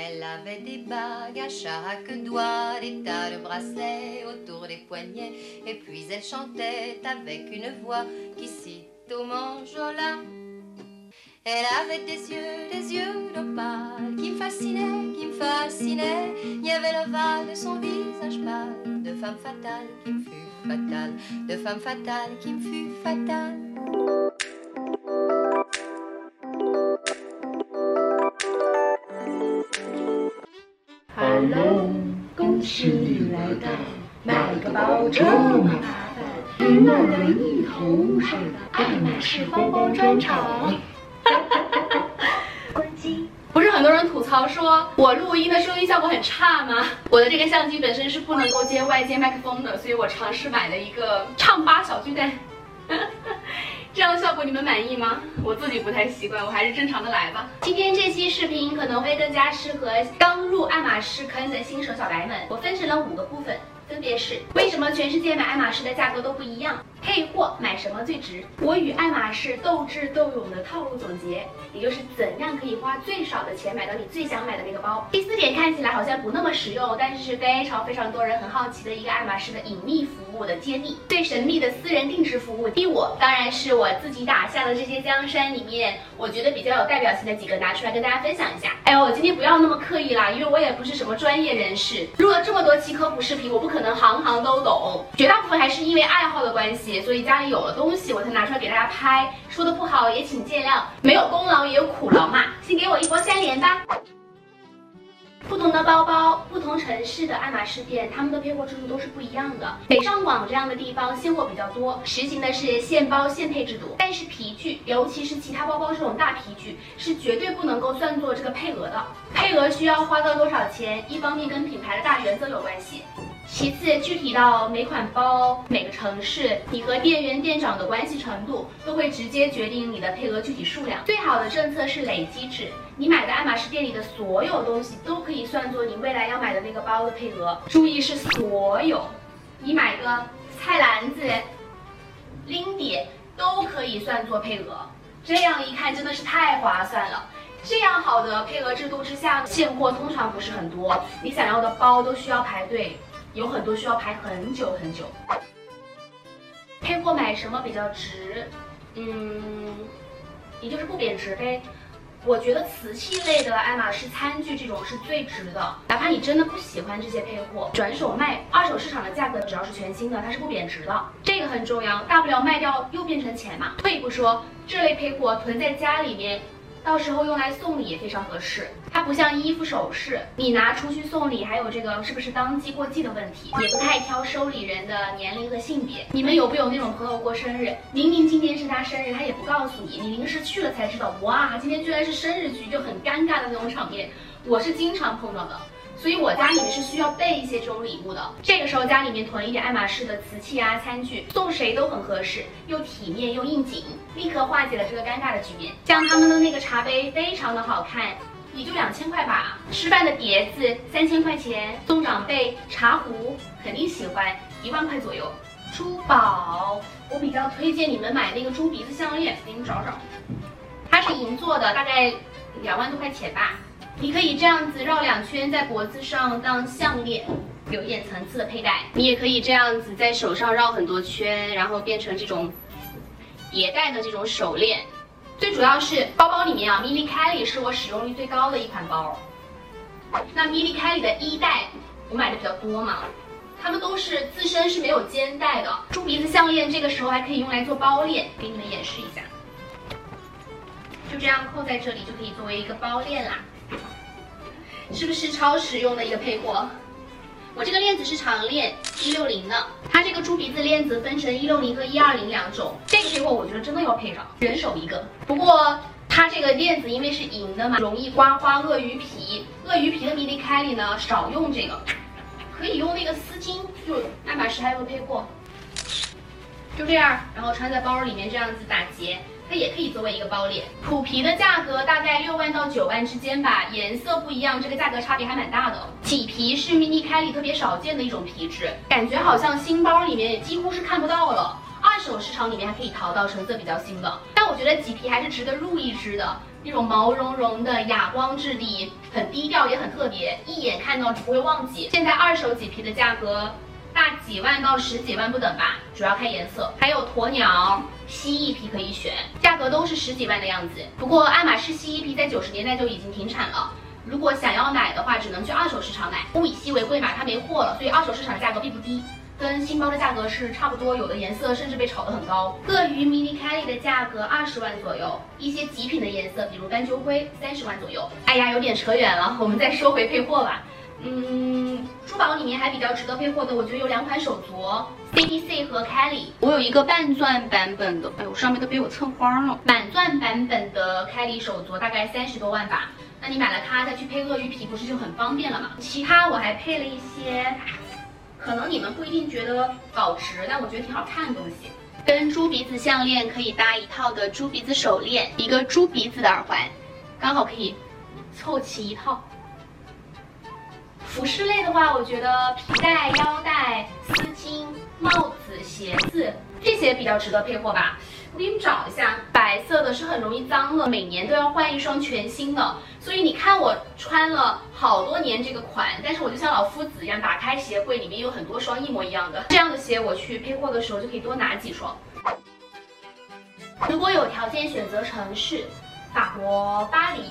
Elle avait des bagues à chaque doigt, des tas de bracelets autour des poignets, et puis elle chantait avec une voix qui cite au manjola. Elle avait des yeux, des yeux d'opale qui me fascinaient, qui me fascinaient. Il y avait l'ovale de son visage pâle, de femme fatale qui me fut fatale, de femme fatale qui me fut fatale. 恭喜你来到买个包这么麻烦，云南唯一头雾水的爱马仕包包专场。关机。不是很多人吐槽说我录音的收音效果很差吗？我的这个相机本身是不能够接外接麦克风的，所以我尝试买了一个唱吧小巨蛋。这样的效果你们满意吗？我自己不太习惯，我还是正常的来吧。今天这期视频可能会更加适合刚入爱马仕坑的新手小白们，我分成了五个部分。分别是为什么全世界买爱马仕的价格都不一样？配货买什么最值？我与爱马仕斗智斗勇的套路总结，也就是怎样可以花最少的钱买到你最想买的那个包。第四点看起来好像不那么实用，但是是非常非常多人很好奇的一个爱马仕的隐秘服务的揭秘，最神秘的私人定制服务。第五，当然是我自己打下的这些江山里面，我觉得比较有代表性的几个拿出来跟大家分享一下。哎呦，我今天不要那么刻意啦，因为我也不是什么专业人士，录了这么多期科普视频，我不。可能行行都懂，绝大部分还是因为爱好的关系，所以家里有了东西我才拿出来给大家拍。说的不好也请见谅，没有功劳也有苦劳嘛。先给我一波三连吧。不同的包包，不同城市的爱马仕店，他们的配货制度都是不一样的。北上广这样的地方现货比较多，实行的是现包现配制度。但是皮具，尤其是其他包包这种大皮具，是绝对不能够算作这个配额的。配额需要花到多少钱？一方面跟品牌的大原则有关系。其次，具体到每款包、每个城市，你和店员、店长的关系程度，都会直接决定你的配额具体数量。最好的政策是累积制，你买的爱马仕店里的所有东西都可以算作你未来要买的那个包的配额。注意是所有，你买个菜篮子、拎碟都可以算作配额。这样一看真的是太划算了。这样好的配额制度之下，现货通常不是很多，你想要的包都需要排队。有很多需要排很久很久。配货买什么比较值？嗯，也就是不贬值呗。我觉得瓷器类的爱马仕餐具这种是最值的，哪怕你真的不喜欢这些配货，转手卖，二手市场的价格只要是全新的，它是不贬值的。这个很重要，大不了卖掉又变成钱嘛。退一步说，这类配货囤在家里面。到时候用来送礼也非常合适，它不像衣服首饰，你拿出去送礼还有这个是不是当季过季的问题，也不太挑收礼人的年龄和性别。你们有没有那种朋友过生日，明明今天是他生日，他也不告诉你，你临时去了才知道，哇，今天居然是生日局，就很尴尬的那种场面，我是经常碰到的。所以我家里面是需要备一些这种礼物的。这个时候家里面囤一点爱马仕的瓷器啊、餐具，送谁都很合适，又体面又应景，立刻化解了这个尴尬的局面。像他们的那个茶杯非常的好看，也就两千块吧。吃饭的碟子三千块钱，送长辈茶壶肯定喜欢，一万块左右。珠宝我比较推荐你们买那个猪鼻子项链，给你们找找，它是银做的，大概两万多块钱吧。你可以这样子绕两圈在脖子上当项链，有一点层次的佩戴。你也可以这样子在手上绕很多圈，然后变成这种叠戴的这种手链。最主要是包包里面啊，Mili Kelly 是我使用率最高的一款包。那 Mili Kelly 的一代我买的比较多嘛，它们都是自身是没有肩带的。猪鼻子项链这个时候还可以用来做包链，给你们演示一下。就这样扣在这里，就可以作为一个包链啦。是不是超实用的一个配货？我这个链子是长链一六零的，它这个猪鼻子链子分成一六零和一二零两种。这个配货我觉得真的要配上，人手一个。不过它这个链子因为是银的嘛，容易刮花鳄鱼皮。鳄鱼皮的迷你凯里呢，少用这个，可以用那个丝巾。就爱马仕还有个配货，就这样，然后穿在包里面这样子打结。它也可以作为一个包链，普皮的价格大概六万到九万之间吧，颜色不一样，这个价格差别还蛮大的。麂皮是 mini Kelly 特别少见的一种皮质，感觉好像新包里面也几乎是看不到了，二手市场里面还可以淘到成色比较新的。但我觉得麂皮还是值得入一只的，那种毛茸茸的哑光质地，很低调也很特别，一眼看到不会忘记。现在二手麂皮的价格大几万到十几万不等吧，主要看颜色。还有鸵鸟、蜥蜴皮可以选，价格都是十几万的样子。不过爱马仕蜥蜴皮在九十年代就已经停产了。如果想要买的话，只能去二手市场买。物以稀为贵嘛，它没货了，所以二手市场价格并不低，跟新包的价格是差不多。有的颜色甚至被炒得很高。鳄鱼 mini Kelly 的价格二十万左右，一些极品的颜色，比如斑鸠灰，三十万左右。哎呀，有点扯远了，我们再说回配货吧。嗯，珠宝里面还比较值得配货的，我觉得有两款手镯，CDC 和 Kelly。我有一个半钻版本的，哎呦，上面都被我蹭花了。满钻版本的 Kelly 手镯大概三十多万吧。那你买了它再去配鳄鱼皮，不是就很方便了吗？其他我还配了一些，可能你们不一定觉得保值，但我觉得挺好看的东西。跟猪鼻子项链可以搭一套的猪鼻子手链，一个猪鼻子的耳环，刚好可以凑齐一套。服饰类的话，我觉得皮带、腰带、丝巾、帽子、鞋子这些比较值得配货吧。我给你们找一下，白色的是很容易脏的，每年都要换一双全新的。所以你看我穿了好多年这个款，但是我就像老夫子一样，打开鞋柜里面有很多双一模一样的。这样的鞋我去配货的时候就可以多拿几双。如果有条件选择城市，法国巴黎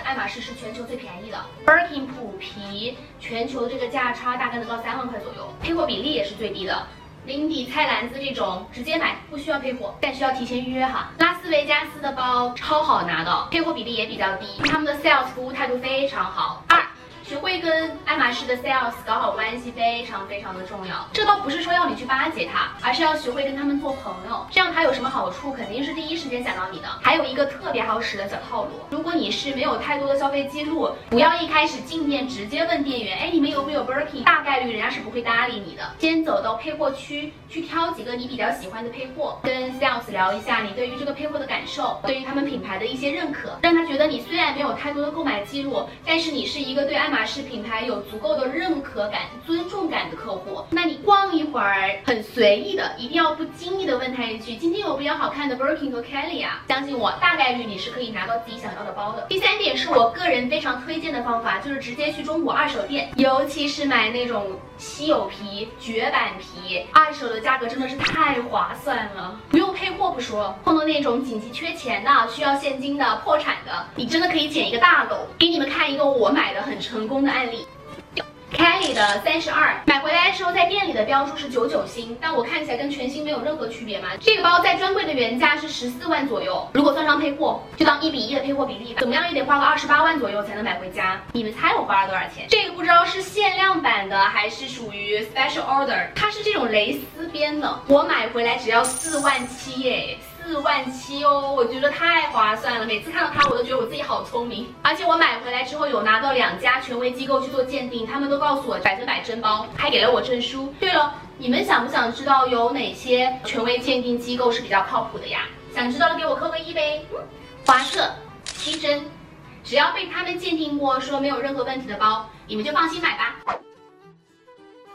爱马仕是全球最便宜的，Birkin 普皮全球这个价差大概能到三万块左右，配货比例也是最低的。林迪、菜篮子这种直接买，不需要配货，但需要提前预约哈。拉斯维加斯的包超好拿的，配货比例也比较低，他们的 sales 服务态度非常好。二学会跟爱马仕的 sales 搞好关系非常非常的重要。这倒不是说要你去巴结他，而是要学会跟他们做朋友。这样他有什么好处，肯定是第一时间想到你的。还有一个特别好使的小套路，如果你是没有太多的消费记录，不要一开始进店直接问店员，哎，你们有没有 Birkin？大概率人家是不会搭理你的。先走到配货区去挑几个你比较喜欢的配货，跟 sales 聊一下你对于这个配货的感受，对于他们品牌的一些认可，让他觉得你虽然没有太多的购买记录，但是你是一个对爱马马仕品牌有足够的认可感、尊重感的客户。那你逛一会儿，很随意的，一定要不经意的问他一句：“今天有比较好看的 Birkin 和 Kelly 啊？”相信我，大概率你是可以拿到自己想要的包的。第三点是我个人非常推荐的方法，就是直接去中国二手店，尤其是买那种稀有皮、绝版皮，二手的价格真的是太划算了，不用配货不说，碰到那种紧急缺钱的、需要现金的、破产的，你真的可以捡一个大漏。给你们看一个我买的很成成功的案例。Kelly 的三十二，买回来的时候在店里的标注是九九新，但我看起来跟全新没有任何区别嘛。这个包在专柜的原价是十四万左右，如果算上配货，就当一比一的配货比例吧，怎么样也得花个二十八万左右才能买回家。你们猜我花了多少钱？这个不知道是限量版的还是属于 special order，它是这种蕾丝边的，我买回来只要四万七耶。四万七哦，我觉得太划算了。每次看到它，我都觉得我自己好聪明。而且我买回来之后有拿到两家权威机构去做鉴定，他们都告诉我百分百真包，还给了我证书。对了，你们想不想知道有哪些权威鉴定机构是比较靠谱的呀？想知道的给我扣个一呗。华特、七针，只要被他们鉴定过，说没有任何问题的包，你们就放心买吧。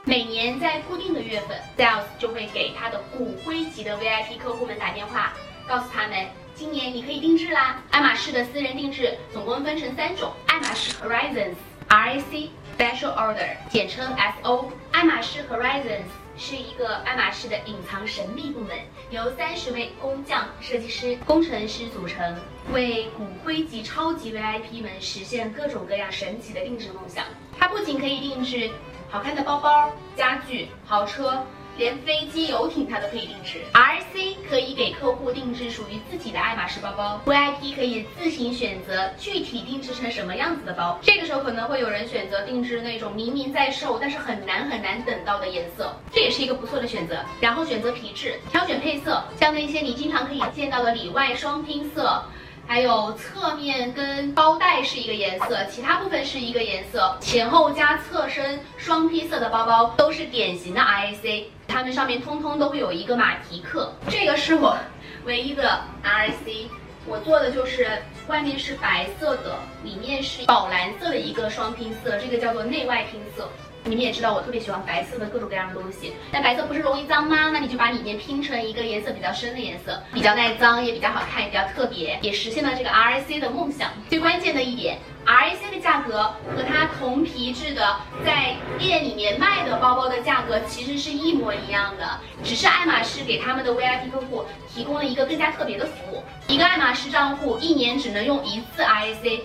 每年在固定的月份，sales 就会给他的骨灰级的 VIP 客户们打电话，告诉他们今年你可以定制啦。爱马仕的私人定制总共分成三种：爱马仕 Horizons、RAC、Special Order，简称 SO。爱马仕 Horizons 是一个爱马仕的隐藏神秘部门，由三十位工匠、设计师、工程师组成，为骨灰级超级 VIP 们实现各种各样神奇的定制梦想。它不仅可以定制。好看的包包、家具、豪车，连飞机、游艇它都可以定制。RC 可以给客户定制属于自己的爱马仕包包，VIP 可以自行选择具体定制成什么样子的包。这个时候可能会有人选择定制那种明明在售，但是很难很难等到的颜色，这也是一个不错的选择。然后选择皮质，挑选配色，像那些你经常可以见到的里外双拼色。还有侧面跟包带是一个颜色，其他部分是一个颜色，前后加侧身双拼色的包包都是典型的 RAC，它们上面通通都会有一个马蹄克，这个是我唯一的 RAC，我做的就是外面是白色的，里面是宝蓝色的一个双拼色，这个叫做内外拼色。你们也知道我特别喜欢白色的各种各样的东西，但白色不是容易脏吗？那你就把里面拼成一个颜色比较深的颜色，比较耐脏，也比较好看，也比较特别，也实现了这个 R A C 的梦想。最关键的一点 R A C 的价格和它同皮质的在店里面卖的包包的价格其实是一模一样的，只是爱马仕给他们的 V I P 客户提供了一个更加特别的服务，一个爱马仕账户一年只能用一次 R A C。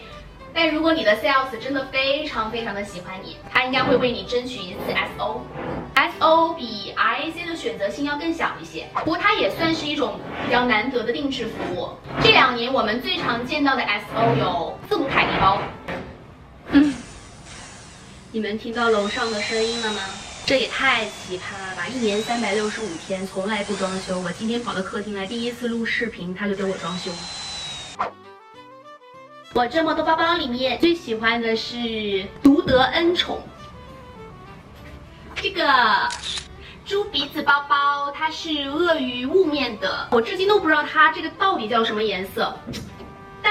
但如果你的 sales 真的非常非常的喜欢你，他应该会为你争取一次 SO。SO 比 RAC 的选择性要更小一些，不过它也算是一种比较难得的定制服务。这两年我们最常见到的 SO 有字母凯迪包。嗯，你们听到楼上的声音了吗？这也太奇葩了吧！一年三百六十五天从来不装修，我今天跑到客厅来，第一次录视频他就给我装修。我这么多包包里面最喜欢的是独得恩宠，这个猪鼻子包包，它是鳄鱼雾面的，我至今都不知道它这个到底叫什么颜色，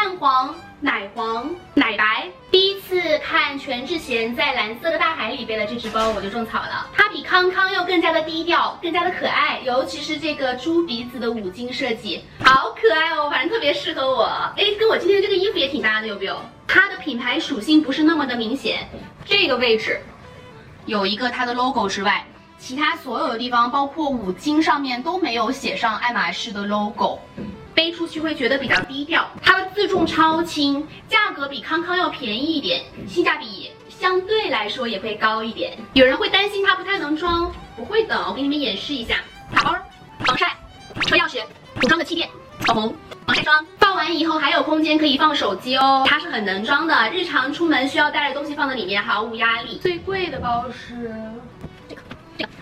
蛋黄、奶黄、奶白。第一次看全智贤在蓝色的大海里背的这只包，我就种草了。它比康康要更加的低调，更加的可爱，尤其是这个猪鼻子的五金设计，好可爱哦，反正特别适合我。哎，跟我今天的这个衣服也挺搭的，有没有？它的品牌属性不是那么的明显，这个位置有一个它的 logo 之外，其他所有的地方，包括五金上面都没有写上爱马仕的 logo。背出去会觉得比较低调，它的自重超轻，价格比康康要便宜一点，性价比相对来说也会高一点。有人会担心它不太能装，不会的，我给你们演示一下：卡包、防晒、车钥匙、补装的气垫、口红、防晒霜，放完以后还有空间可以放手机哦，它是很能装的，日常出门需要带着东西放在里面毫无压力。最贵的包是。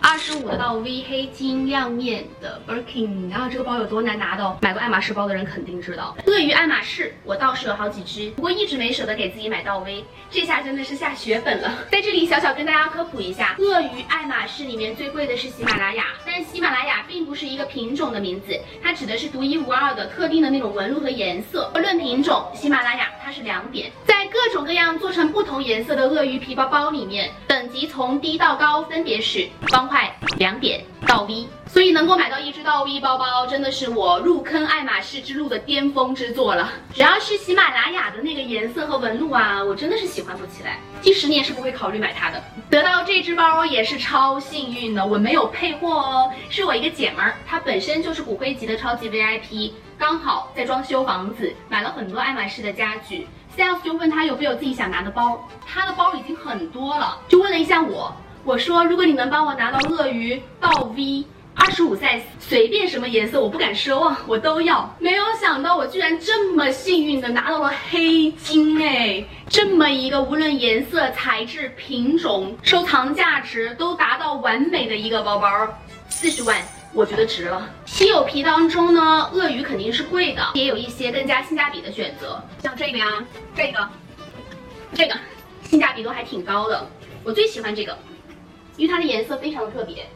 二十五的到 V 黑金亮面的 Birkin，然后这个包有多难拿到？买过爱马仕包的人肯定知道。鳄鱼爱马仕，我倒是有好几只，不过一直没舍得给自己买到 V，这下真的是下血本了。在这里小小跟大家科普一下，鳄鱼爱马仕里面最贵的是喜马拉雅，但喜马拉雅并不是一个品种的名字，它指的是独一无二的特定的那种纹路和颜色。论品种，喜马拉雅它是两点，各种各样做成不同颜色的鳄鱼皮包包里面，等级从低到高分别是方块。两点到 V，所以能够买到一只到 V 包包，真的是我入坑爱马仕之路的巅峰之作了。只要是喜马拉雅的那个颜色和纹路啊，我真的是喜欢不起来。第十年是不会考虑买它的。得到这只包也是超幸运的，我没有配货哦，是我一个姐们儿，她本身就是骨灰级的超级 VIP，刚好在装修房子，买了很多爱马仕的家具。sales 就问她有没有自己想拿的包，她的包已经很多了，就问了一下我。我说，如果你能帮我拿到鳄鱼到 V 二十五 size，随便什么颜色，我不敢奢望，我都要。没有想到我居然这么幸运的拿到了黑金哎，这么一个无论颜色、材质、品种、收藏价值都达到完美的一个包包，四十万，我觉得值了。稀有皮当中呢，鳄鱼肯定是贵的，也有一些更加性价比的选择，像这个呀，这个，这个，性价比都还挺高的。我最喜欢这个。因为它的颜色非常的特别，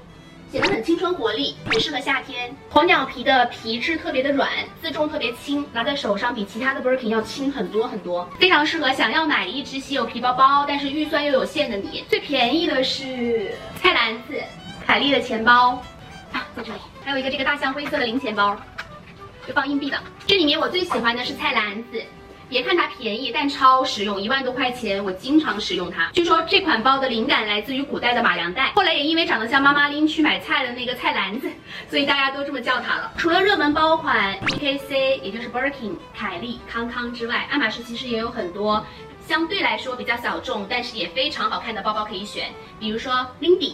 显得很青春活力，很适合夏天。鸵鸟皮的皮质特别的软，自重特别轻，拿在手上比其他的 Birkin 要轻很多很多，非常适合想要买一只稀有皮包包，但是预算又有限的你。最便宜的是菜篮子，凯莉的钱包，在这里还有一个这个大象灰色的零钱包，就放硬币的。这里面我最喜欢的是菜篮子。别看它便宜，但超实用，一万多块钱，我经常使用它。据说这款包的灵感来自于古代的马良袋，后来也因为长得像妈妈拎去买菜的那个菜篮子，所以大家都这么叫它了。除了热门包款 EKC，也就是 Birkin、凯利、康康之外，爱马仕其实也有很多相对来说比较小众，但是也非常好看的包包可以选。比如说 Lindy，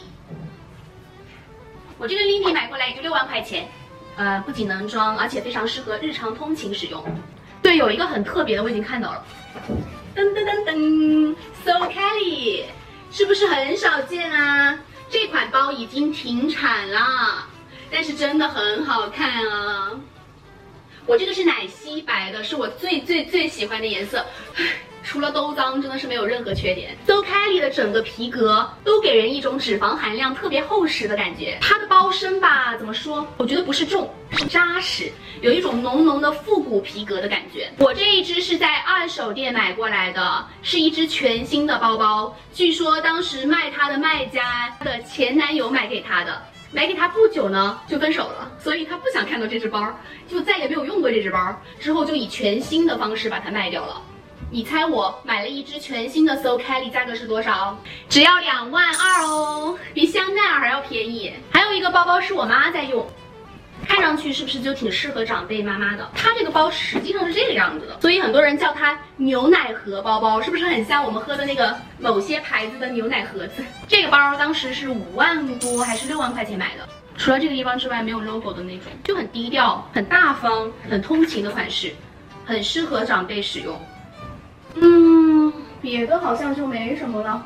我这个 Lindy 买过来也就六万块钱，呃，不仅能装，而且非常适合日常通勤使用。对，有一个很特别的，我已经看到了。噔噔噔噔，So Kelly，是不是很少见啊？这款包已经停产了，但是真的很好看啊！我这个是奶昔白的，是我最最最喜欢的颜色。除了都脏，真的是没有任何缺点。So Kelly 的整个皮革都给人一种脂肪含量特别厚实的感觉。它的包身吧，怎么说？我觉得不是重，是扎实，有一种浓浓的复古皮革的感觉。我这一只是在二手店买过来的，是一只全新的包包。据说当时卖它的卖家的前男友买给她的。买给他不久呢，就分手了，所以他不想看到这只包，就再也没有用过这只包。之后就以全新的方式把它卖掉了。你猜我买了一只全新的 So Kelly，价格是多少？只要两万二哦，比香奈儿还要便宜。还有一个包包是我妈在用。看上去是不是就挺适合长辈妈妈的？它这个包实际上是这个样子的，所以很多人叫它牛奶盒包包，是不是很像我们喝的那个某些牌子的牛奶盒子？这个包当时是五万多还是六万块钱买的？除了这个地方之外，没有 logo 的那种，就很低调、很大方、很通勤的款式，很适合长辈使用。别的好像就没什么了，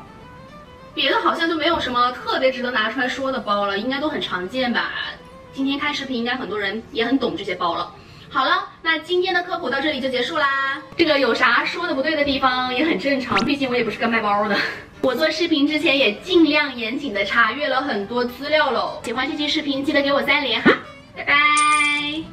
别的好像就没有什么特别值得拿出来说的包了，应该都很常见吧。今天看视频，应该很多人也很懂这些包了。好了，那今天的科普到这里就结束啦。这个有啥说的不对的地方也很正常，毕竟我也不是个卖包的。我做视频之前也尽量严谨的查阅了很多资料喽。喜欢这期视频，记得给我三连哈，拜拜。